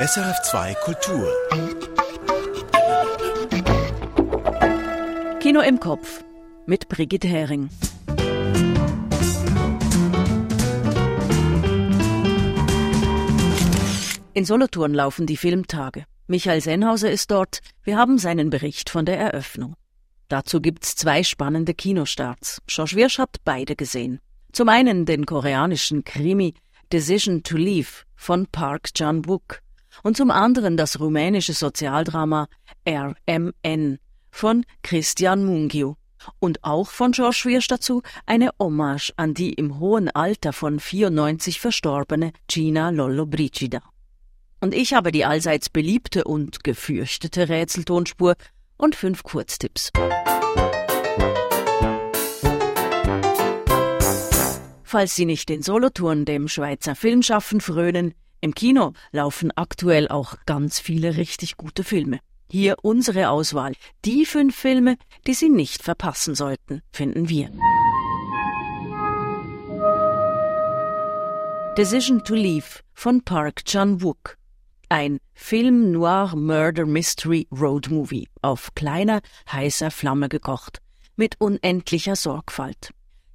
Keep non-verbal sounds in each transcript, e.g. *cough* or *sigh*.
SRF2 Kultur. Kino im Kopf mit Brigitte Hering. In Solothurn laufen die Filmtage. Michael Sennhauser ist dort. Wir haben seinen Bericht von der Eröffnung. Dazu gibt's zwei spannende Kinostarts. Josh Wirsch hat beide gesehen. Zum einen den koreanischen Krimi Decision to Leave von Park Chan-wook und zum anderen das rumänische Sozialdrama RMN von Christian Mungiu und auch von George Wirsch dazu eine Hommage an die im hohen Alter von 94 verstorbene Gina Lollobrigida. Und ich habe die allseits beliebte und gefürchtete Rätseltonspur und fünf Kurztipps. Falls Sie nicht den Solotouren dem Schweizer Filmschaffen frönen, im Kino laufen aktuell auch ganz viele richtig gute Filme. Hier unsere Auswahl. Die fünf Filme, die Sie nicht verpassen sollten, finden wir. Decision to Leave von Park Chan-wook. Ein Film Noir Murder Mystery Road Movie auf kleiner, heißer Flamme gekocht, mit unendlicher Sorgfalt.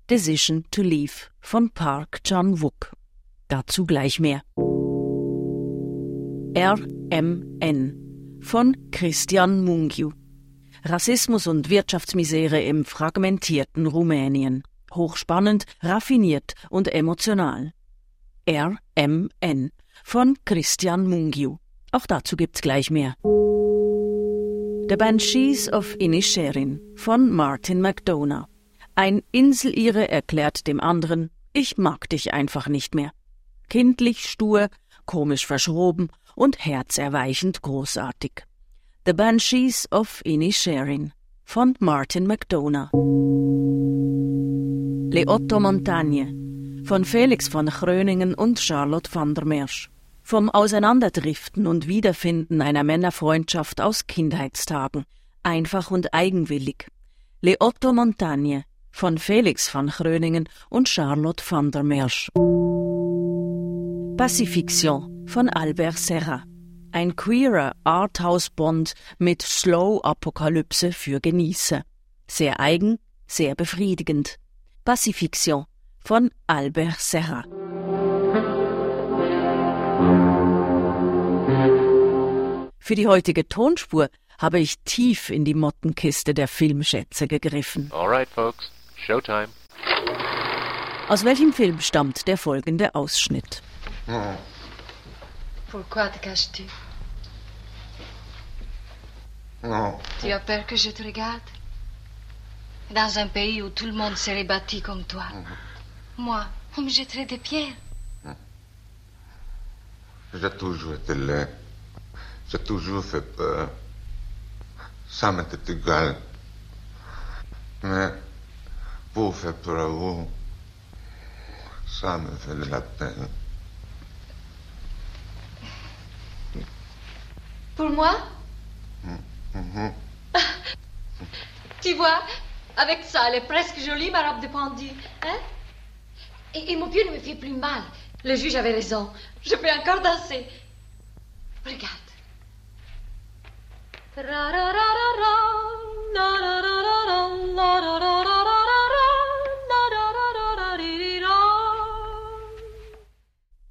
Decision to Leave von Park Chan-wook. Dazu gleich mehr. RMN von Christian Mungiu. Rassismus und Wirtschaftsmisere im fragmentierten Rumänien. Hochspannend, raffiniert und emotional. RMN von Christian Mungiu. Auch dazu gibt's gleich mehr. The Banshees of Inisherin von Martin McDonough. Ein Inselire erklärt dem anderen, ich mag dich einfach nicht mehr. Kindlich stur, komisch verschroben und herzerweichend großartig. The Banshees of Inisherin von Martin McDonough. Le Otto Montagne von Felix von Chröningen und Charlotte van der Mersch. Vom Auseinanderdriften und Wiederfinden einer Männerfreundschaft aus Kindheitstagen. Einfach und eigenwillig. Le Otto Montagne von Felix van Chröningen und Charlotte van der Mersch. Pacifiction von Albert Serra. Ein queerer Arthouse-Bond mit Slow-Apokalypse für Genießer. Sehr eigen, sehr befriedigend. Pacifiction von Albert Serra. Für die heutige Tonspur habe ich tief in die Mottenkiste der Filmschätze gegriffen. Alright, folks. Showtime. Aus welchem Film stammt der folgende Ausschnitt? Pourquoi te caches-tu? Non. Tu as peur que je te regarde? Dans un pays où tout le monde serait bâti comme toi. Moi, on me jetterait des pierres. J'ai toujours été laid. J'ai toujours fait peur. Ça m'était égal. Mais pour faire peur à vous, ça me fait de la peine. Pour moi Mhm. Tu vois, avec ça, elle est presque jolie, ma robe de pendu. Hein? Et, et mon pied ne me fait plus mal. Le juge avait raison. Je peux encore danser. Regarde.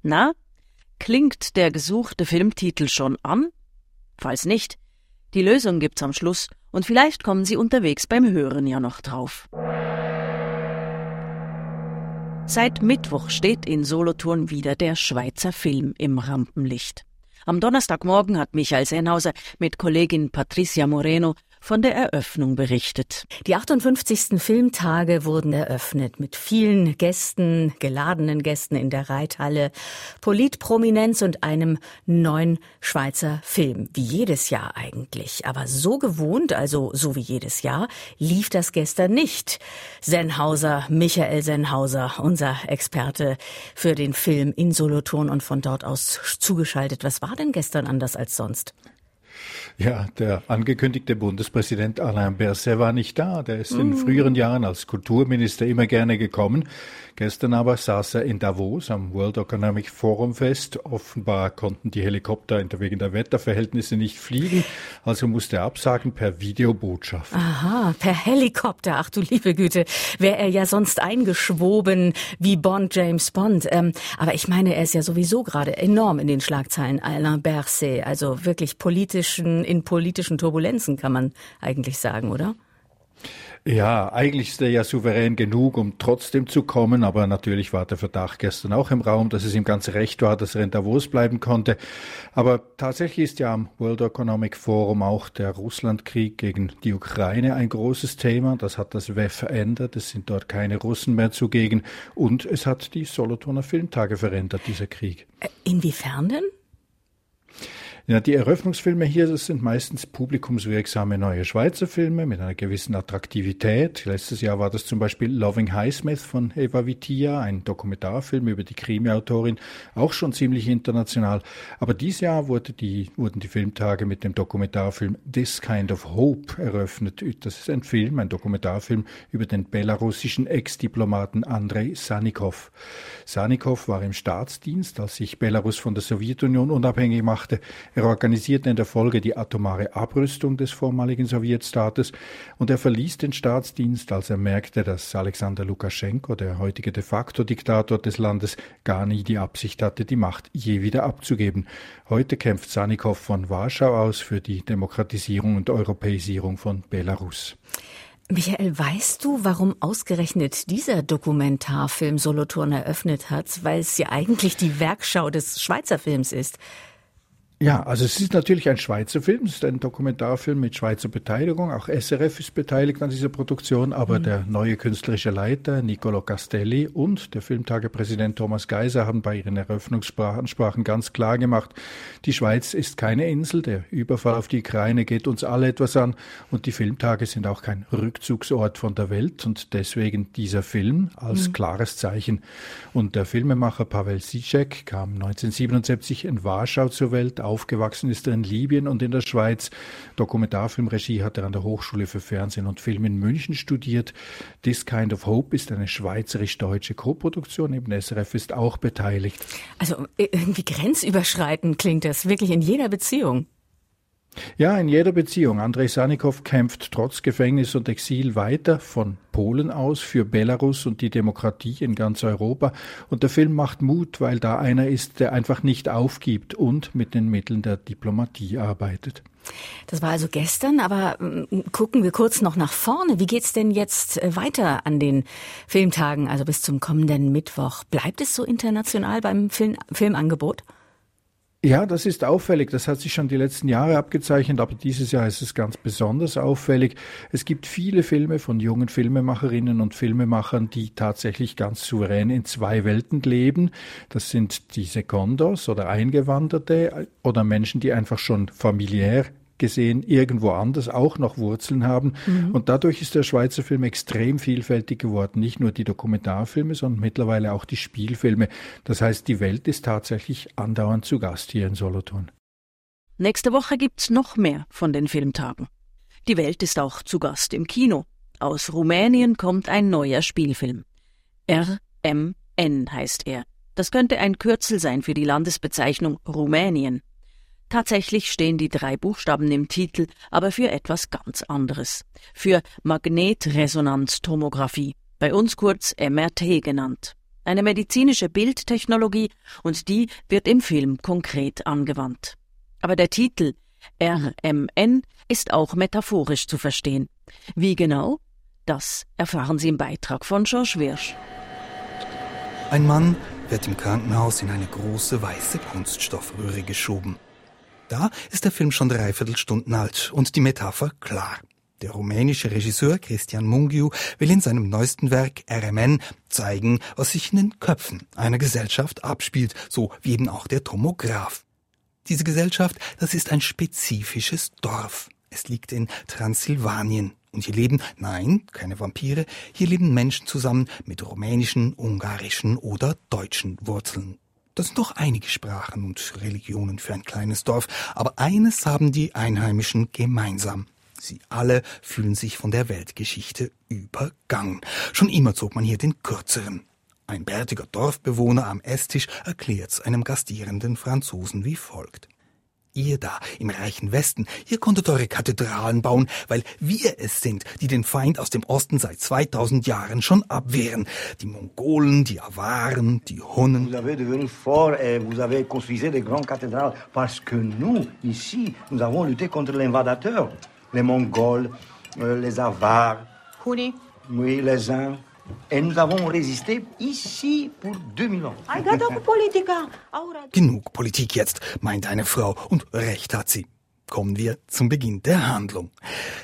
Na, klingt der gesuchte Filmtitel schon an? Falls nicht, die Lösung gibt's am Schluss und vielleicht kommen Sie unterwegs beim Hören ja noch drauf. Seit Mittwoch steht in Solothurn wieder der Schweizer Film im Rampenlicht. Am Donnerstagmorgen hat Michael Sennhauser mit Kollegin Patricia Moreno von der Eröffnung berichtet. Die 58. Filmtage wurden eröffnet mit vielen Gästen, geladenen Gästen in der Reithalle, Politprominenz und einem neuen Schweizer Film. Wie jedes Jahr eigentlich. Aber so gewohnt, also so wie jedes Jahr, lief das gestern nicht. Sennhauser, Michael Sennhauser, unser Experte für den Film in Solothurn und von dort aus zugeschaltet. Was war denn gestern anders als sonst? Ja, der angekündigte Bundespräsident Alain Berset war nicht da. Der ist in mm. früheren Jahren als Kulturminister immer gerne gekommen. Gestern aber saß er in Davos am World Economic Forum fest. Offenbar konnten die Helikopter wegen der Wetterverhältnisse nicht fliegen, also musste er absagen per Videobotschaft. Aha, per Helikopter. Ach du liebe Güte, wäre er ja sonst eingeschwoben wie Bond James Bond. Ähm, aber ich meine, er ist ja sowieso gerade enorm in den Schlagzeilen, Alain Berset. Also wirklich politischen, in politischen Turbulenzen kann man eigentlich sagen, oder? Ja, eigentlich ist er ja souverän genug, um trotzdem zu kommen, aber natürlich war der Verdacht gestern auch im Raum, dass es ihm ganz recht war, dass er in Davos bleiben konnte. Aber tatsächlich ist ja am World Economic Forum auch der Russlandkrieg gegen die Ukraine ein großes Thema. Das hat das WEF verändert. Es sind dort keine Russen mehr zugegen. Und es hat die Solothurner Filmtage verändert, dieser Krieg. Äh, inwiefern denn? Ja, die Eröffnungsfilme hier, das sind meistens publikumswirksame neue Schweizer Filme mit einer gewissen Attraktivität. Letztes Jahr war das zum Beispiel Loving Highsmith von Eva Vitia, ein Dokumentarfilm über die Krimi-Autorin, auch schon ziemlich international. Aber dieses Jahr wurde die, wurden die Filmtage mit dem Dokumentarfilm This Kind of Hope eröffnet. Das ist ein Film, ein Dokumentarfilm über den belarussischen Ex-Diplomaten Andrei Sanikov. Sanikov war im Staatsdienst, als sich Belarus von der Sowjetunion unabhängig machte. Er organisierte in der Folge die atomare Abrüstung des vormaligen Sowjetstaates und er verließ den Staatsdienst, als er merkte, dass Alexander Lukaschenko, der heutige de facto Diktator des Landes, gar nie die Absicht hatte, die Macht je wieder abzugeben. Heute kämpft Sanikow von Warschau aus für die Demokratisierung und Europäisierung von Belarus. Michael, weißt du, warum ausgerechnet dieser Dokumentarfilm Solothurn eröffnet hat? Weil es ja eigentlich die Werkschau des Schweizer Films ist. Ja, also es ist natürlich ein Schweizer Film, es ist ein Dokumentarfilm mit Schweizer Beteiligung. Auch SRF ist beteiligt an dieser Produktion, aber mhm. der neue künstlerische Leiter Nicolo Castelli und der Filmtagepräsident Thomas Geiser haben bei ihren Eröffnungsansprachen ganz klar gemacht, die Schweiz ist keine Insel, der Überfall auf die Ukraine geht uns alle etwas an und die Filmtage sind auch kein Rückzugsort von der Welt und deswegen dieser Film als mhm. klares Zeichen. Und der Filmemacher Pavel Sicek kam 1977 in Warschau zur Welt, Aufgewachsen ist er in Libyen und in der Schweiz. Dokumentarfilmregie hat er an der Hochschule für Fernsehen und Film in München studiert. This Kind of Hope ist eine schweizerisch-deutsche Koproduktion. Eben SRF ist auch beteiligt. Also irgendwie grenzüberschreitend klingt das, wirklich in jeder Beziehung. Ja, in jeder Beziehung. Andrei Sanikow kämpft trotz Gefängnis und Exil weiter von Polen aus für Belarus und die Demokratie in ganz Europa. Und der Film macht Mut, weil da einer ist, der einfach nicht aufgibt und mit den Mitteln der Diplomatie arbeitet. Das war also gestern, aber mm, gucken wir kurz noch nach vorne. Wie geht's denn jetzt äh, weiter an den Filmtagen, also bis zum kommenden Mittwoch? Bleibt es so international beim Film Filmangebot? Ja, das ist auffällig. Das hat sich schon die letzten Jahre abgezeichnet, aber dieses Jahr ist es ganz besonders auffällig. Es gibt viele Filme von jungen Filmemacherinnen und Filmemachern, die tatsächlich ganz souverän in zwei Welten leben. Das sind die Secondos oder Eingewanderte oder Menschen, die einfach schon familiär gesehen irgendwo anders auch noch Wurzeln haben. Mhm. Und dadurch ist der Schweizer Film extrem vielfältig geworden. Nicht nur die Dokumentarfilme, sondern mittlerweile auch die Spielfilme. Das heißt, die Welt ist tatsächlich andauernd zu Gast hier in Solothurn. Nächste Woche gibt's noch mehr von den Filmtagen. Die Welt ist auch zu Gast im Kino. Aus Rumänien kommt ein neuer Spielfilm. RMN heißt er. Das könnte ein Kürzel sein für die Landesbezeichnung Rumänien. Tatsächlich stehen die drei Buchstaben im Titel aber für etwas ganz anderes. Für Magnetresonanztomographie, bei uns kurz MRT genannt. Eine medizinische Bildtechnologie und die wird im Film konkret angewandt. Aber der Titel RMN ist auch metaphorisch zu verstehen. Wie genau? Das erfahren Sie im Beitrag von George Wirsch. Ein Mann wird im Krankenhaus in eine große weiße Kunststoffröhre geschoben. Da ist der Film schon dreiviertel Stunden alt und die Metapher klar. Der rumänische Regisseur Christian Mungiu will in seinem neuesten Werk RMN zeigen, was sich in den Köpfen einer Gesellschaft abspielt, so wie eben auch der Tomograph. Diese Gesellschaft, das ist ein spezifisches Dorf. Es liegt in Transsilvanien. Und hier leben, nein, keine Vampire, hier leben Menschen zusammen mit rumänischen, ungarischen oder deutschen Wurzeln. Das sind doch einige Sprachen und Religionen für ein kleines Dorf, aber eines haben die Einheimischen gemeinsam. Sie alle fühlen sich von der Weltgeschichte übergangen. Schon immer zog man hier den kürzeren. Ein bärtiger Dorfbewohner am Esstisch erklärt's einem gastierenden Franzosen wie folgt. Ihr da im reichen Westen, ihr konntet eure Kathedralen bauen, weil wir es sind, die den Feind aus dem Osten seit 2000 Jahren schon abwehren. Die Mongolen, die Awaren, die Hunnen. Vous avez devenu fort et vous avez construisé des grandes cathédrales parce que nous, ici, nous avons lutté contre l'invadateur. Les Mongols, euh, les Avars. Huni. Oui, les Uns. Et nous avons résisté ici pour 2000 ans. Ai gata cu politica. Aura. Genug Politik jetzt, meint eine Frau, und recht hat sie. Kommen wir zum Beginn der Handlung.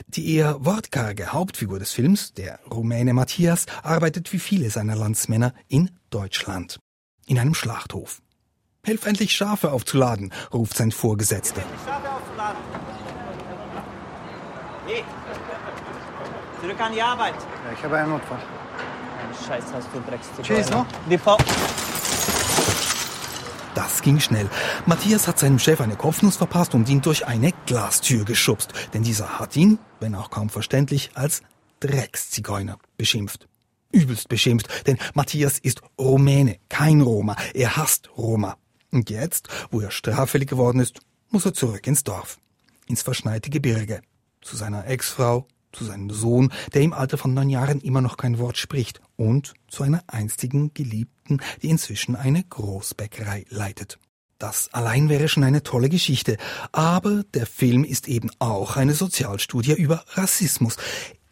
Die eher wortkarge Hauptfigur des Films, der Rumäne Matthias, arbeitet wie viele seiner Landsmänner in Deutschland. In einem Schlachthof. Helf endlich Schafe aufzuladen, ruft sein Vorgesetzter. Schafe aufzuladen. Hey, zurück an die Arbeit. Ja, ich habe einen Notfall. Scheiß hast du Drecks zu Tschüss, no? Die V. Das ging schnell. Matthias hat seinem Chef eine Kopfnuss verpasst und ihn durch eine Glastür geschubst. Denn dieser hat ihn, wenn auch kaum verständlich, als Dreckszigeuner beschimpft. Übelst beschimpft, denn Matthias ist Rumäne, kein Roma. Er hasst Roma. Und jetzt, wo er straffällig geworden ist, muss er zurück ins Dorf. Ins verschneite Gebirge. Zu seiner Ex-Frau, zu seinem Sohn, der im Alter von neun Jahren immer noch kein Wort spricht, und zu einer einstigen Geliebten, die inzwischen eine Großbäckerei leitet. Das allein wäre schon eine tolle Geschichte, aber der Film ist eben auch eine Sozialstudie über Rassismus.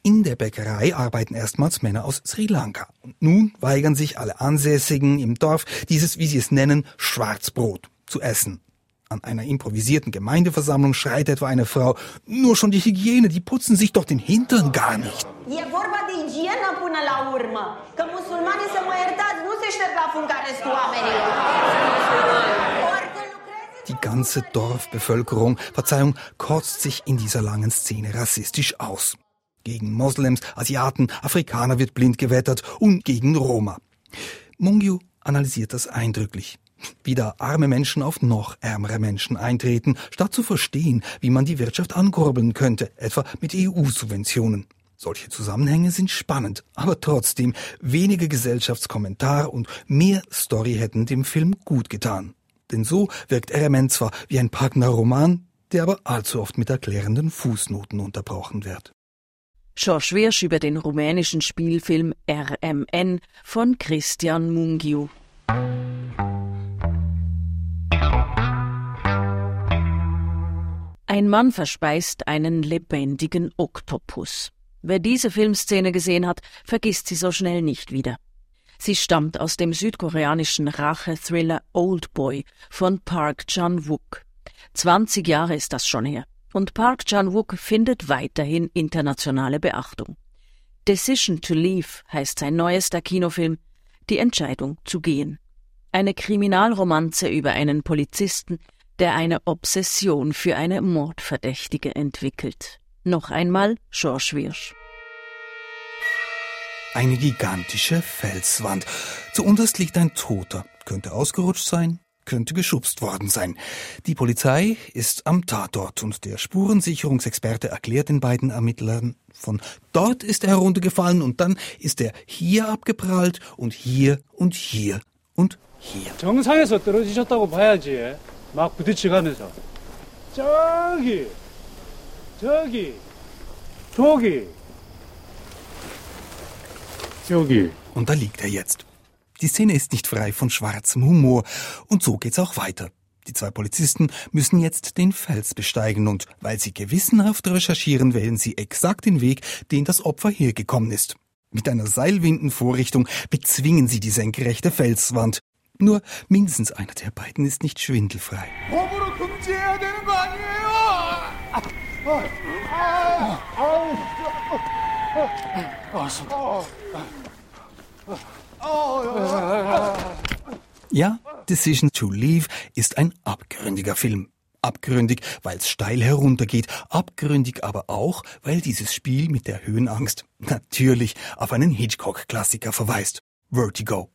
In der Bäckerei arbeiten erstmals Männer aus Sri Lanka. Und nun weigern sich alle Ansässigen im Dorf, dieses, wie sie es nennen, Schwarzbrot zu essen. An einer improvisierten Gemeindeversammlung schreit etwa eine Frau, nur schon die Hygiene, die putzen sich doch den Hintern gar nicht. E vorba de igienă până la urmă. Că musulmanii, să mă iertați, nu se șterg la fund ca restul oamenilor. Orică lucrezi Die ganze Dorfbevölkerung, Verzeihung, kotzt sich in dieser langen Szene rassistisch aus. Gegen Moslems, Asiaten, Afrikaner wird blind gewettert und gegen Roma. Mungyu analysiert das eindrücklich. Wie da arme Menschen auf noch ärmere Menschen eintreten, statt zu verstehen, wie man die Wirtschaft ankurbeln könnte, etwa mit EU-Subventionen. Solche Zusammenhänge sind spannend, aber trotzdem weniger Gesellschaftskommentar und mehr Story hätten dem Film gut getan. Denn so wirkt RMN zwar wie ein packender Roman, der aber allzu oft mit erklärenden Fußnoten unterbrochen wird. George Wirsch über den rumänischen Spielfilm RMN von Christian Mungiu. Ein Mann verspeist einen lebendigen Oktopus. Wer diese Filmszene gesehen hat, vergisst sie so schnell nicht wieder. Sie stammt aus dem südkoreanischen Rache-Thriller Old Boy von Park Chan-wook. 20 Jahre ist das schon her. Und Park Chan-wook findet weiterhin internationale Beachtung. Decision to Leave heißt sein neuester Kinofilm, die Entscheidung zu gehen. Eine Kriminalromanze über einen Polizisten, der eine Obsession für eine Mordverdächtige entwickelt. Noch einmal George Wirsch. Eine gigantische Felswand. Zuunterst liegt ein Toter. Könnte ausgerutscht sein, könnte geschubst worden sein. Die Polizei ist am Tatort und der Spurensicherungsexperte erklärt den beiden Ermittlern, von dort ist er heruntergefallen und dann ist er hier abgeprallt und hier und hier und hier. 정상에서 떨어지셨다고 봐야지. 막 부딪혀가면서. 저기, 저기, 저기, 저기. Und da liegt er jetzt. Die Szene ist nicht frei von schwarzem Humor. Und so geht's auch weiter. Die zwei Polizisten müssen jetzt den Fels besteigen und weil sie gewissenhaft recherchieren, wählen sie exakt den Weg, den das Opfer hergekommen ist. Mit einer Seilwindenvorrichtung bezwingen sie die senkrechte Felswand. Nur mindestens einer der beiden ist nicht schwindelfrei. Ja, Decision to Leave ist ein abgründiger Film. Abgründig, weil es steil heruntergeht, abgründig aber auch, weil dieses Spiel mit der Höhenangst natürlich auf einen Hitchcock-Klassiker verweist. Vertigo.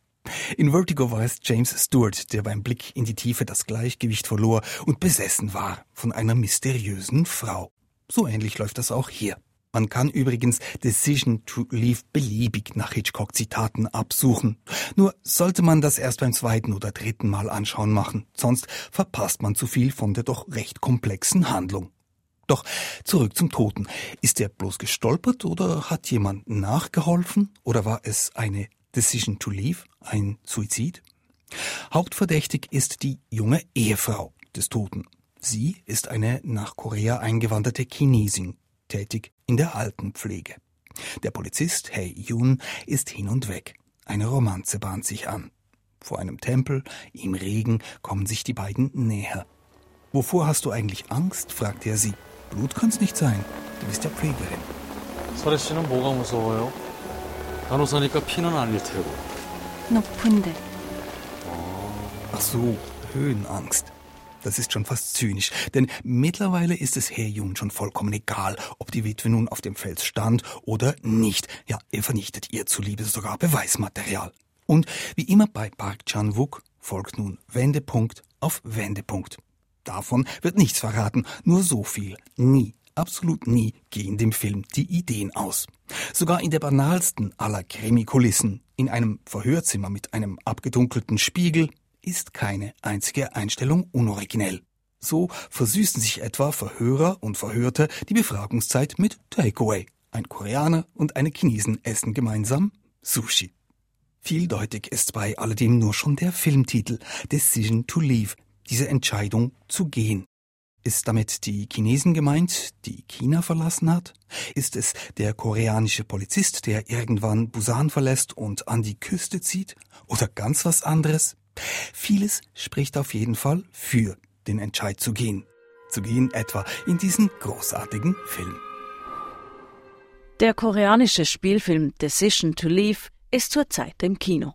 In Vertigo war es James Stewart, der beim Blick in die Tiefe das Gleichgewicht verlor und besessen war von einer mysteriösen Frau. So ähnlich läuft das auch hier. Man kann übrigens Decision to Leave beliebig nach Hitchcock-Zitaten absuchen. Nur sollte man das erst beim zweiten oder dritten Mal anschauen machen, sonst verpasst man zu viel von der doch recht komplexen Handlung. Doch zurück zum Toten. Ist er bloß gestolpert oder hat jemand nachgeholfen oder war es eine Decision to Leave, ein Suizid? Hauptverdächtig ist die junge Ehefrau des Toten. Sie ist eine nach Korea eingewanderte Chinesin, tätig in der Altenpflege. Der Polizist Hei Yun ist hin und weg. Eine Romanze bahnt sich an. Vor einem Tempel, im Regen, kommen sich die beiden näher. Wovor hast du eigentlich Angst? fragt er sie. Blut kann's nicht sein. Du bist ja Pflegerin. 설혜 씨는 뭐가 무서워요? 간호사니까 피는 아닐 테고. 높은데. Ach so, Höhenangst. Das ist schon fast zynisch, denn mittlerweile ist es Herr Jung schon vollkommen egal, ob die Witwe nun auf dem Fels stand oder nicht. Ja, er vernichtet ihr zuliebe sogar Beweismaterial. Und wie immer bei Park Chan-wook folgt nun Wendepunkt auf Wendepunkt. Davon wird nichts verraten, nur so viel. Nie, absolut nie gehen dem Film die Ideen aus. Sogar in der banalsten aller Krimi-Kulissen, in einem Verhörzimmer mit einem abgedunkelten Spiegel, ist keine einzige Einstellung unoriginell. So versüßen sich etwa Verhörer und Verhörte die Befragungszeit mit Takeaway. Ein Koreaner und eine Chinesen essen gemeinsam Sushi. Vieldeutig ist bei alledem nur schon der Filmtitel Decision to Leave, diese Entscheidung zu gehen. Ist damit die Chinesen gemeint, die China verlassen hat? Ist es der koreanische Polizist, der irgendwann Busan verlässt und an die Küste zieht? Oder ganz was anderes? Vieles spricht auf jeden Fall für den Entscheid zu gehen. Zu gehen etwa in diesen großartigen Film. Der koreanische Spielfilm Decision to Leave ist zurzeit im Kino.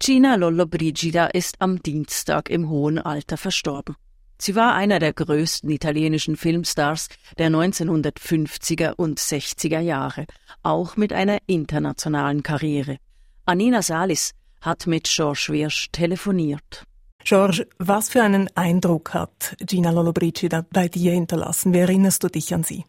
Gina Lollobrigida ist am Dienstag im hohen Alter verstorben. Sie war einer der größten italienischen Filmstars der 1950er und 60er Jahre, auch mit einer internationalen Karriere. Anina Salis hat mit George Wirsch telefoniert. George, was für einen Eindruck hat Gina Lollobrigida bei dir hinterlassen? Wie erinnerst du dich an sie?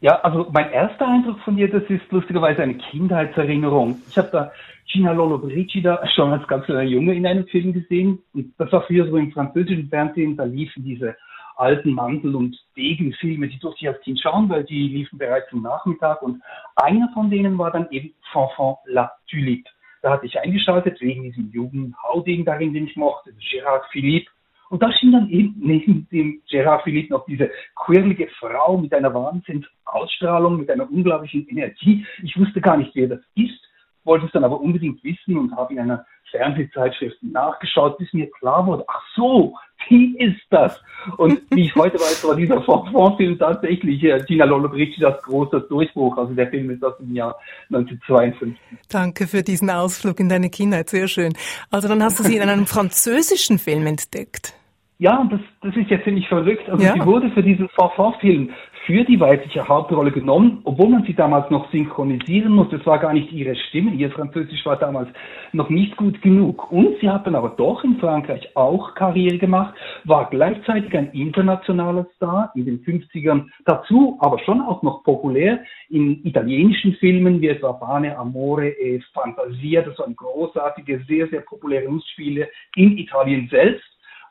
Ja, also mein erster Eindruck von ihr, das ist lustigerweise eine Kindheitserinnerung. Ich habe da Gina Lollobrigida schon als ganz kleiner Junge in einem Film gesehen. Und das war früher so im französischen Fernsehen, da liefen diese alten Mantel- und Degenfilme, die durfte ich als Kind schauen, weil die liefen bereits am Nachmittag. Und einer von denen war dann eben Fanfan la Tulipe. Da hatte ich eingeschaltet wegen diesem jungen Hauding darin, den ich mochte, Gérard Philippe. Und da schien dann eben neben dem Gérard Philippe noch diese quirlige Frau mit einer Wahnsinnsausstrahlung, mit einer unglaublichen Energie. Ich wusste gar nicht, wer das ist, wollte es dann aber unbedingt wissen und habe in einer Fernsehzeitschrift nachgeschaut, bis mir klar wurde, ach so, die ist das. Und wie ich heute weiß, war dieser Fonds-Film tatsächlich äh, Gina Lollobrigida großer Durchbruch. Also der Film ist aus dem Jahr 1952. Danke für diesen Ausflug in deine Kindheit, sehr schön. Also dann hast du sie in einem *laughs* französischen Film entdeckt. Ja, das, das ist ja ziemlich verrückt. Also Ja. sie wurde für diesen Fanfan-Film für die weibliche Hauptrolle genommen, obwohl man sie damals noch synchronisieren musste. Es war gar nicht ihre Stimme. Ihr Französisch war damals noch nicht gut genug. Und sie hat dann aber doch in Frankreich auch Karriere gemacht, war gleichzeitig ein internationaler Star in den 50ern dazu, aber schon auch noch populär in italienischen Filmen wie etwa Bane, Amore e Fantasia. Das waren großartige, sehr, sehr populäre Lustspiele in Italien selbst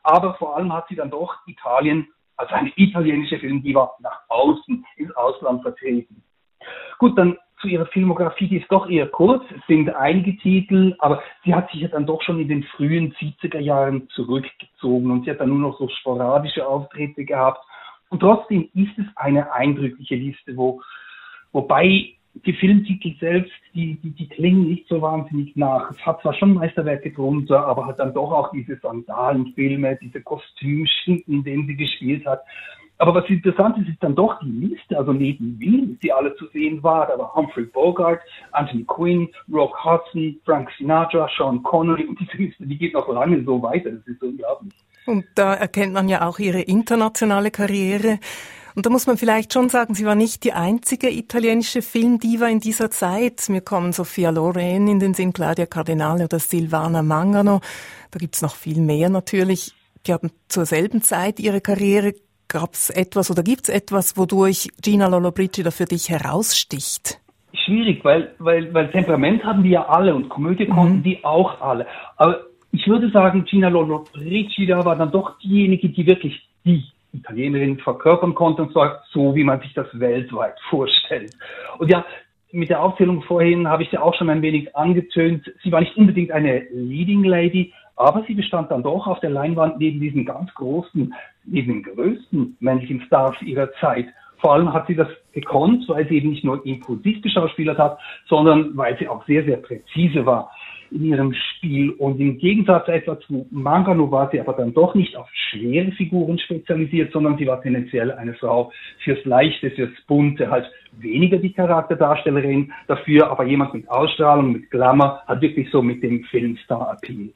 aber vor allem hat sie dann doch Italien als eine italienische Filmdiva nach außen ins Ausland vertreten. Gut, dann zu ihrer Filmografie, die ist doch eher kurz, es sind einige Titel, aber sie hat sich ja dann doch schon in den frühen 70er Jahren zurückgezogen und sie hat dann nur noch so sporadische Auftritte gehabt. Und trotzdem ist es eine eindrückliche Liste, wo, wobei die Filmtitel selbst, die, die, die klingen nicht so wahnsinnig nach. Es hat zwar schon Meisterwerke drunter, aber hat dann doch auch diese Sandalenfilme, diese Kostümschinken, in denen sie gespielt hat. Aber was interessant ist, ist dann doch die Liste, also neben Wien, die alle zu sehen war. Da war Humphrey Bogart, Anthony Quinn, Rock Hudson, Frank Sinatra, Sean Connery und diese Liste, die geht noch lange so weiter. Das ist unglaublich. Und da erkennt man ja auch ihre internationale Karriere. Und da muss man vielleicht schon sagen, sie war nicht die einzige italienische Filmdiva in dieser Zeit. Mir kommen Sophia Loren in den Sinn, Claudia Cardinale oder Silvana Mangano. Da gibt's noch viel mehr natürlich. Die haben zur selben Zeit ihre Karriere. Gab's etwas oder gibt's etwas, wodurch Gina Lollobrigida für dich heraussticht? Schwierig, weil, weil, weil Temperament hatten die ja alle und Komödie konnten mhm. die auch alle. Aber ich würde sagen, Gina Lollobrigida war dann doch diejenige, die wirklich die Italienerin verkörpern konnte, und zwar so, wie man sich das weltweit vorstellt. Und ja, mit der Aufzählung vorhin habe ich ja auch schon ein wenig angetönt. Sie war nicht unbedingt eine Leading Lady, aber sie bestand dann doch auf der Leinwand neben diesen ganz großen, neben den größten männlichen Stars ihrer Zeit. Vor allem hat sie das gekonnt, weil sie eben nicht nur impulsiv geschauspielert hat, sondern weil sie auch sehr, sehr präzise war in ihrem Spiel. Und im Gegensatz etwa zu Mangano war sie aber dann doch nicht auf schwere Figuren spezialisiert, sondern sie war tendenziell eine Frau fürs Leichte, fürs Bunte, halt weniger die Charakterdarstellerin, dafür aber jemand mit Ausstrahlung, mit Glamour, hat wirklich so mit dem Filmstar-Appeal.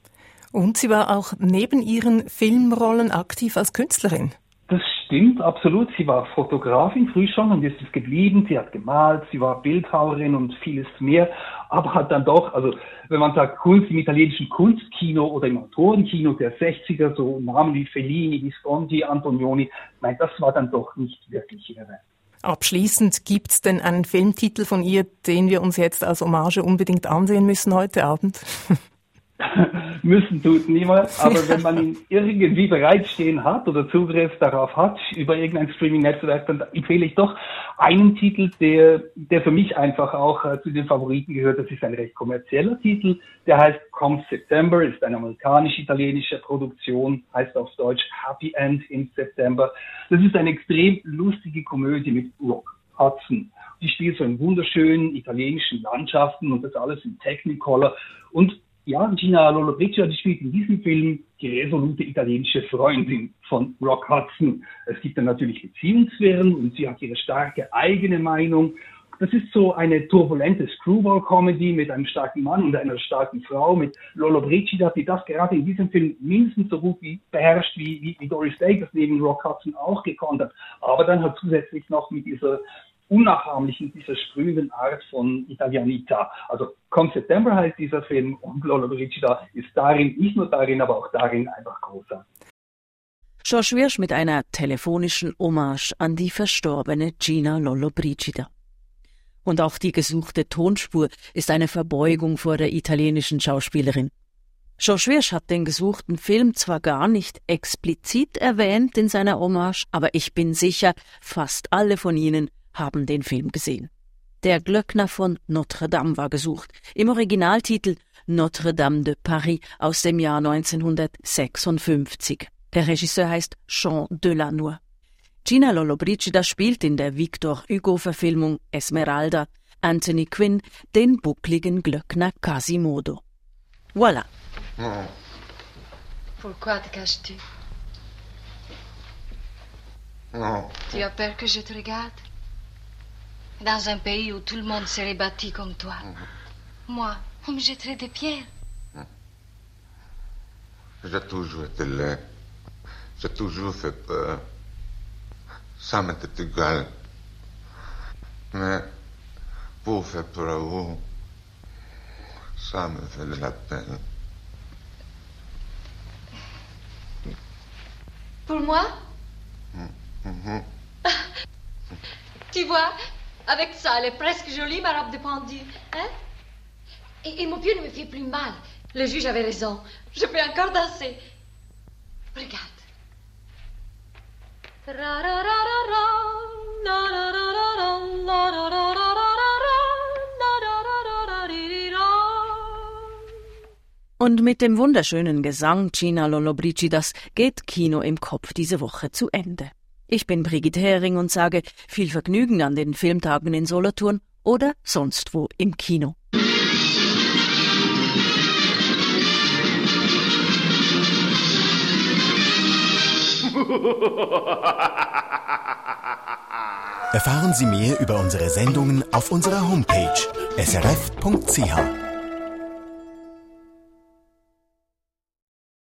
Und sie war auch neben ihren Filmrollen aktiv als Künstlerin. Das stimmt, absolut. Sie war Fotografin früh schon und ist es geblieben. Sie hat gemalt, sie war Bildhauerin und vieles mehr, aber hat dann doch, also wenn man sagt Kunst im italienischen Kunstkino oder im Autorenkino der 60er, so Namen wie Fellini, Visconti, Antonioni, nein, das war dann doch nicht wirklich ihre. Abschließend gibt's denn einen Filmtitel von ihr, den wir uns jetzt als Hommage unbedingt ansehen müssen heute Abend? *laughs* *laughs* müssen tut niemand, *laughs* aber wenn man ihn irgendwie bereitstehen hat oder Zugriff darauf hat über irgendein Streaming-Netzwerk, dann empfehle ich doch einen Titel, der, der für mich einfach auch äh, zu den Favoriten gehört. Das ist ein recht kommerzieller Titel, der heißt Come September, ist eine amerikanisch-italienische Produktion, heißt auf Deutsch Happy End im September. Das ist eine extrem lustige Komödie mit Rock Hudson. Die spielt so in wunderschönen italienischen Landschaften und das alles in Technicolor und ja, Gina Lollobrigida, die spielt in diesem Film die resolute italienische Freundin von Rock Hudson. Es gibt dann natürlich Beziehungssphären und sie hat ihre starke eigene Meinung. Das ist so eine turbulente Screwball-Comedy mit einem starken Mann und einer starken Frau, mit Lolo Brigida, die das gerade in diesem Film mindestens so gut wie beherrscht, wie, wie Doris Day das neben Rock Hudson auch gekonnt hat. Aber dann hat zusätzlich noch mit dieser unnachahmlichen, dieser sprühenden Art von Italianita. Also Come September heißt dieser Film und Lola Brigida ist darin, nicht nur darin, aber auch darin einfach großer. George Wirsch mit einer telefonischen Hommage an die verstorbene Gina Lollobrigida. Und auch die gesuchte Tonspur ist eine Verbeugung vor der italienischen Schauspielerin. George Wirsch hat den gesuchten Film zwar gar nicht explizit erwähnt in seiner Hommage, aber ich bin sicher, fast alle von Ihnen haben den Film gesehen. Der Glöckner von Notre Dame war gesucht, im Originaltitel Notre Dame de Paris aus dem Jahr 1956. Der Regisseur heißt Jean Delanois. Gina Lollobrigida spielt in der Victor Hugo-Verfilmung Esmeralda Anthony Quinn den buckligen Glöckner Quasimodo. Voilà. Pourquoi te caches-tu? Non. Tu as peur que je te regarde dans un pays où tout le monde serait bâti comme toi. Moi, on me jetterait des pierres. J'ai toujours été laid. J'ai toujours fait peur. Ça m'était égal. Mais pour faire peur à vous, ça me fait de la peine. Pour moi? Mhm. *laughs* Tu vois, avec ça, elle est presque jolie, ma robe de pendu. Hein et, et mon pied ne me fait plus mal. Le juge avait raison. Je peux encore danser. Regarde. Und mit dem wunderschönen Gesang Gina Lollobricidas geht Kino im Kopf diese Woche zu Ende. Ich bin Brigitte Hering und sage viel Vergnügen an den Filmtagen in Solothurn oder sonst wo im Kino. Erfahren Sie mehr über unsere Sendungen auf unserer Homepage srf.ch.